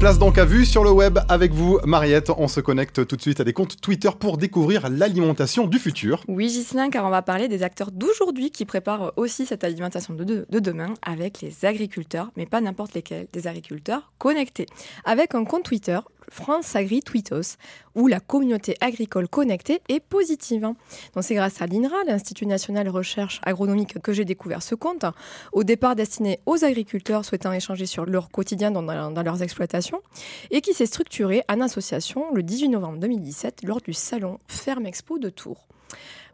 Place donc à vue sur le web avec vous, Mariette. On se connecte tout de suite à des comptes Twitter pour découvrir l'alimentation du futur. Oui, Gislain, car on va parler des acteurs d'aujourd'hui qui préparent aussi cette alimentation de, de, demain avec les agriculteurs, mais pas n'importe lesquels, des agriculteurs connectés. Avec un compte Twitter, France Agri Tweetos, où la communauté agricole connectée est positive. C'est grâce à l'INRA, l'Institut national de recherche agronomique, que j'ai découvert ce compte, au départ destiné aux agriculteurs souhaitant échanger sur leur quotidien dans, dans leurs exploitations, et qui s'est structuré en association le 18 novembre 2017 lors du salon Ferme Expo de Tours.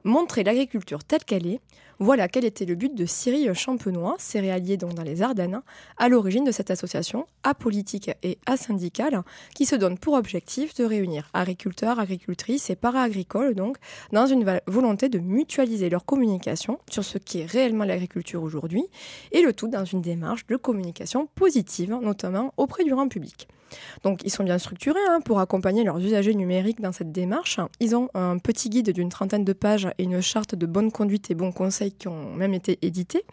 Montrer l'agriculture telle qu'elle est, voilà quel était le but de Cyril Champenois, céréalier dans les Ardennes, à l'origine de cette association apolitique et asyndicale qui se donne pour objectif de réunir agriculteurs, agricultrices et para-agricoles donc dans une volonté de mutualiser leur communication sur ce qui est réellement l'agriculture aujourd'hui et le tout dans une démarche de communication positive, notamment auprès du grand public. Donc ils sont bien structurés hein, pour accompagner leurs usagers numériques dans cette démarche. Ils ont un petit guide d'une trentaine de pages et une charte de bonne conduite et bons conseils qui ont même été édités.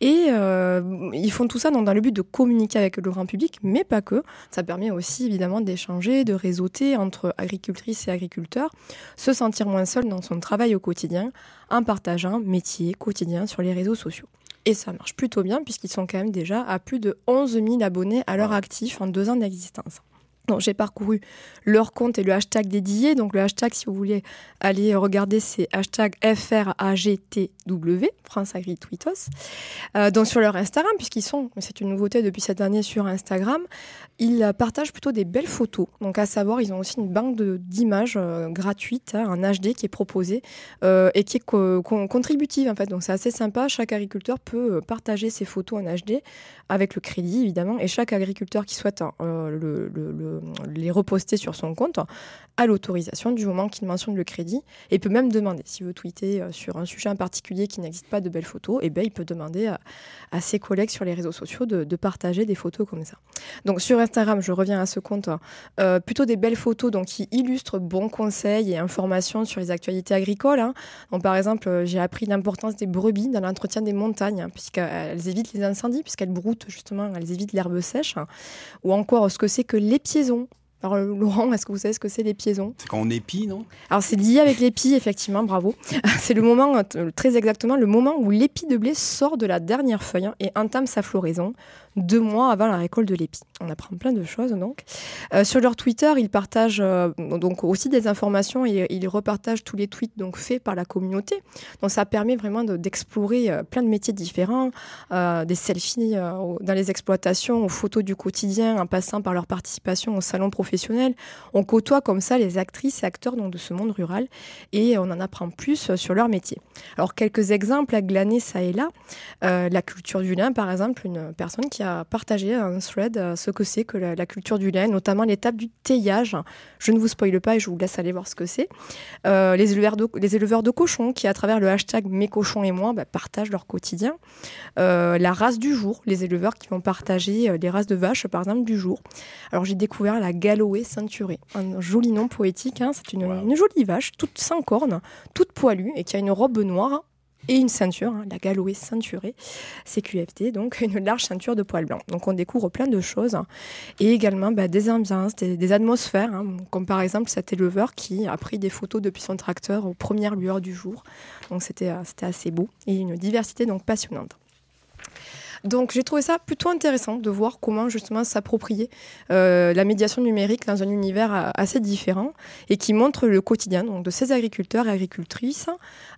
Et euh, ils font tout ça dans, le but de communiquer avec le grand public, mais pas que. Ça permet aussi évidemment d'échanger, de réseauter entre agricultrices et agriculteurs, se sentir moins seul dans son travail au quotidien en partageant métier quotidien sur les réseaux sociaux. Et ça marche plutôt bien puisqu'ils sont quand même déjà à plus de 11 000 abonnés à leur actif en deux ans d'existence. Donc, j'ai parcouru leur compte et le hashtag dédié. Donc, le hashtag, si vous voulez aller regarder, c'est hashtag FRAGTW, France Agri Tweetos. Euh, donc, sur leur Instagram, puisqu'ils sont, c'est une nouveauté depuis cette année sur Instagram, ils partagent plutôt des belles photos. Donc, à savoir, ils ont aussi une banque d'images euh, gratuite, hein, un HD qui est proposé euh, et qui est contributive, en fait. Donc, c'est assez sympa. Chaque agriculteur peut partager ses photos en HD avec le crédit, évidemment. Et chaque agriculteur qui souhaite le, le les reposter sur son compte à l'autorisation du moment qu'il mentionne le crédit. Et peut même demander s'il veut tweeter euh, sur un sujet en particulier qui n'existe pas de belles photos et eh ben il peut demander à, ses collègues sur les réseaux sociaux de, partager des photos comme ça. Donc sur Instagram je reviens à ce compte euh, plutôt des belles photos donc qui illustrent bons conseils et informations sur les actualités agricoles hein. donc par exemple euh, j'ai appris l'importance des brebis dans l'entretien des montagnes hein, puisqu'elles évitent les incendies puisqu'elles broutent justement elles évitent l'herbe sèche ou encore ce que c'est que les pieds alors Laurent, est-ce que vous savez ce que c'est l'épiaison C'est quand on épie, non? Alors c'est lié avec l'épi, effectivement, bravo. c'est le moment, euh, très exactement, le moment où l'épi de blé sort de la dernière feuille et entame sa floraison deux mois avant la récolte de l'épi. On apprend plein de choses donc. Euh, sur leur Twitter, ils partagent euh, donc aussi des informations et ils repartagent tous les tweets donc faits par la communauté. Donc ça permet vraiment d'explorer euh, plein de métiers différents, des selfies dans les exploitations, aux photos du quotidien, en passant par leur participation au salon professionnel. On côtoie comme ça les actrices et acteurs donc, de ce monde rural et on en apprend plus sur leur métier. Alors quelques exemples à glaner ça et là. la culture du lin par exemple, une personne qui a partagé un thread euh, ce que c'est que la, culture du lait, notamment l'étape du teillage. Je ne vous spoile pas et je vous laisse aller voir ce que c'est. Euh, les, éleveurs de, cochons qui, à travers le hashtag Mes cochons et moi, bah, partagent leur quotidien. Euh, la race du jour, les éleveurs qui vont partager les races de vaches, par exemple, du jour. Alors j'ai découvert la Galoé ceinturée, un joli nom poétique. Hein. C'est une, une jolie vache, toute sans cornes, toute poilue et qui a une robe noire et une ceinture, hein, la Galoé ceinturée, CQFT, donc une large ceinture de poils blancs. Donc on découvre plein de choses et également bah, des ambiances, des, atmosphères, hein, comme par exemple cet éleveur qui a pris des photos depuis son tracteur aux premières lueurs du jour. Donc c'était euh, assez beau et une diversité donc passionnante. Donc j'ai trouvé ça plutôt intéressant de voir comment justement s'approprier euh, la médiation numérique dans un univers euh, assez différent et qui montre le quotidien donc, de ces agriculteurs et agricultrices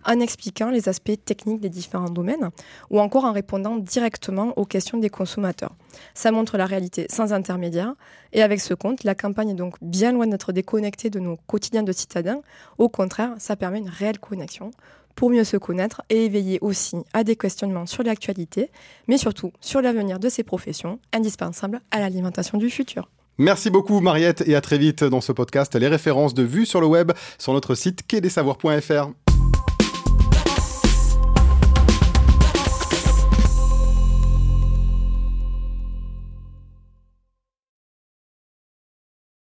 en expliquant les aspects techniques des différents domaines ou encore en répondant directement aux questions des consommateurs. Ça montre la réalité sans intermédiaire et avec ce compte, la campagne est donc bien loin d'être déconnectée de nos quotidiens de citadins. Au contraire, ça permet une réelle connexion pour mieux se connaître et éveiller aussi à des questionnements sur l'actualité, mais surtout sur l'avenir de ces professions indispensables à l'alimentation du futur. Merci beaucoup Mariette et à très vite dans ce podcast. Les références de vues sur le web sur notre site quai